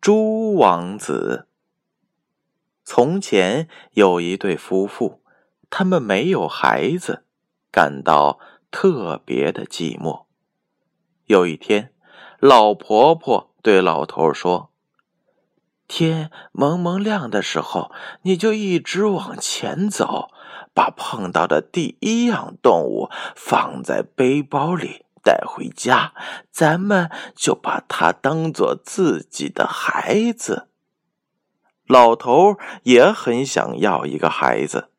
猪王子。从前有一对夫妇，他们没有孩子，感到特别的寂寞。有一天，老婆婆对老头说：“天蒙蒙亮的时候，你就一直往前走，把碰到的第一样动物放在背包里。”带回家，咱们就把它当做自己的孩子。老头也很想要一个孩子。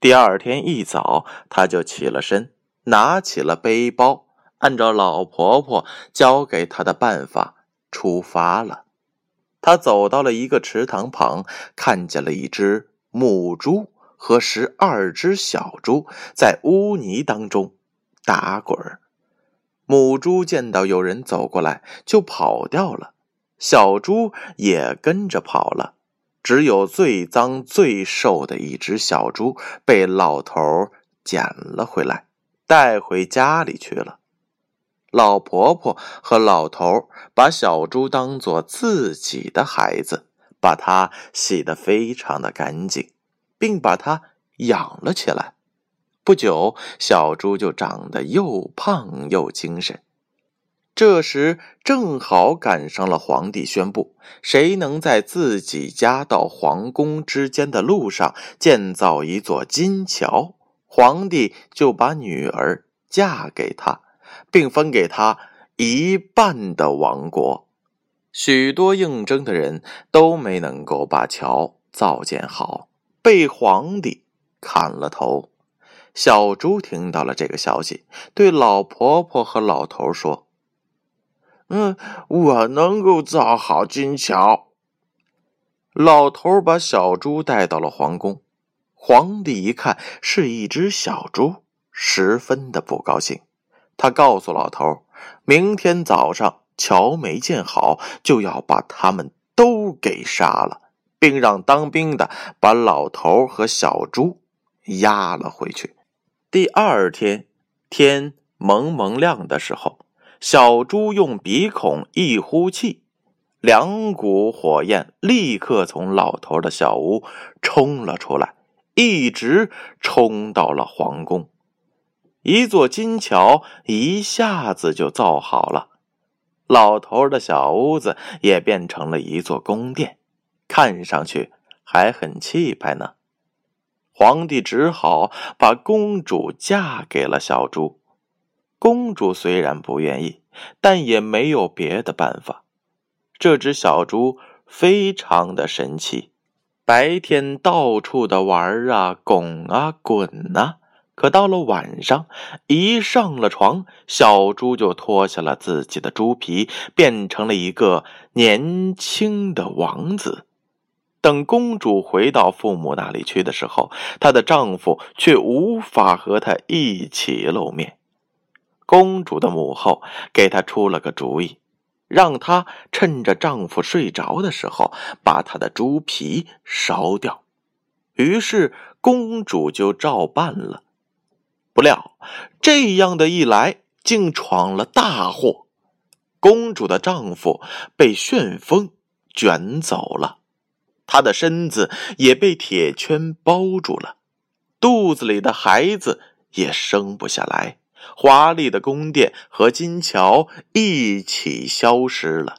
第二天一早，他就起了身，拿起了背包，按照老婆婆教给他的办法出发了。他走到了一个池塘旁，看见了一只母猪和十二只小猪在污泥当中打滚儿。母猪见到有人走过来，就跑掉了，小猪也跟着跑了。只有最脏最瘦的一只小猪被老头捡了回来，带回家里去了。老婆婆和老头把小猪当做自己的孩子，把它洗得非常的干净，并把它养了起来。不久，小猪就长得又胖又精神。这时正好赶上了皇帝宣布，谁能在自己家到皇宫之间的路上建造一座金桥，皇帝就把女儿嫁给他，并分给他一半的王国。许多应征的人都没能够把桥造建好，被皇帝砍了头。小猪听到了这个消息，对老婆婆和老头说：“嗯，我能够造好金桥。”老头把小猪带到了皇宫。皇帝一看是一只小猪，十分的不高兴。他告诉老头：“明天早上桥没建好，就要把他们都给杀了，并让当兵的把老头和小猪押了回去。”第二天，天蒙蒙亮的时候，小猪用鼻孔一呼气，两股火焰立刻从老头的小屋冲了出来，一直冲到了皇宫。一座金桥一下子就造好了，老头的小屋子也变成了一座宫殿，看上去还很气派呢。皇帝只好把公主嫁给了小猪。公主虽然不愿意，但也没有别的办法。这只小猪非常的神奇，白天到处的玩啊，拱啊，滚呐。可到了晚上，一上了床，小猪就脱下了自己的猪皮，变成了一个年轻的王子。等公主回到父母那里去的时候，她的丈夫却无法和她一起露面。公主的母后给她出了个主意，让她趁着丈夫睡着的时候把他的猪皮烧掉。于是公主就照办了。不料这样的一来，竟闯了大祸。公主的丈夫被旋风卷走了。他的身子也被铁圈包住了，肚子里的孩子也生不下来，华丽的宫殿和金桥一起消失了。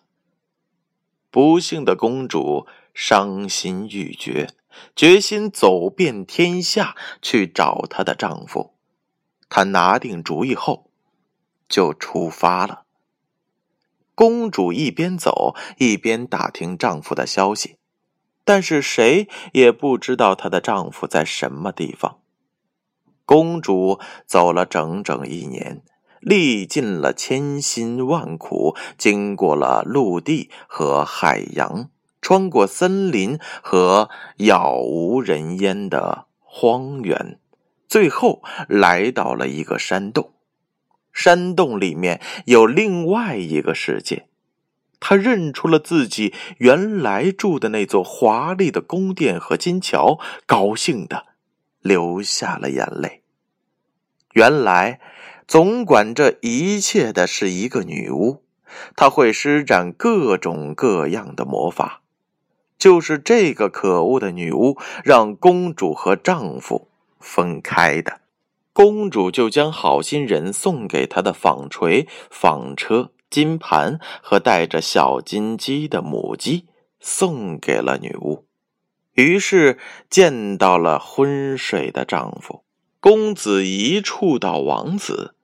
不幸的公主伤心欲绝，决心走遍天下去找她的丈夫。她拿定主意后，就出发了。公主一边走一边打听丈夫的消息。但是谁也不知道她的丈夫在什么地方。公主走了整整一年，历尽了千辛万苦，经过了陆地和海洋，穿过森林和杳无人烟的荒原，最后来到了一个山洞。山洞里面有另外一个世界。他认出了自己原来住的那座华丽的宫殿和金桥，高兴的流下了眼泪。原来，总管这一切的是一个女巫，她会施展各种各样的魔法。就是这个可恶的女巫，让公主和丈夫分开的。公主就将好心人送给她的纺锤、纺车。金盘和带着小金鸡的母鸡送给了女巫，于是见到了昏睡的丈夫。公子一触到王子，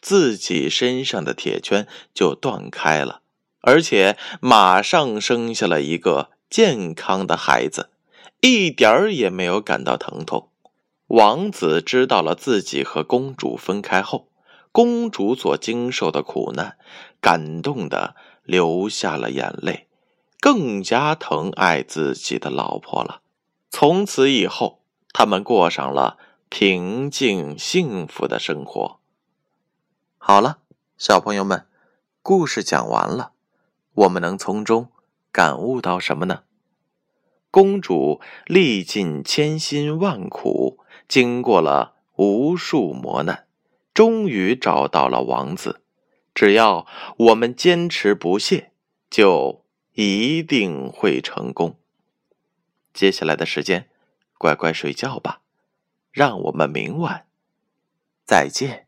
自己身上的铁圈就断开了，而且马上生下了一个健康的孩子，一点儿也没有感到疼痛。王子知道了自己和公主分开后。公主所经受的苦难，感动的流下了眼泪，更加疼爱自己的老婆了。从此以后，他们过上了平静幸福的生活。好了，小朋友们，故事讲完了，我们能从中感悟到什么呢？公主历尽千辛万苦，经过了无数磨难。终于找到了王子，只要我们坚持不懈，就一定会成功。接下来的时间，乖乖睡觉吧，让我们明晚再见。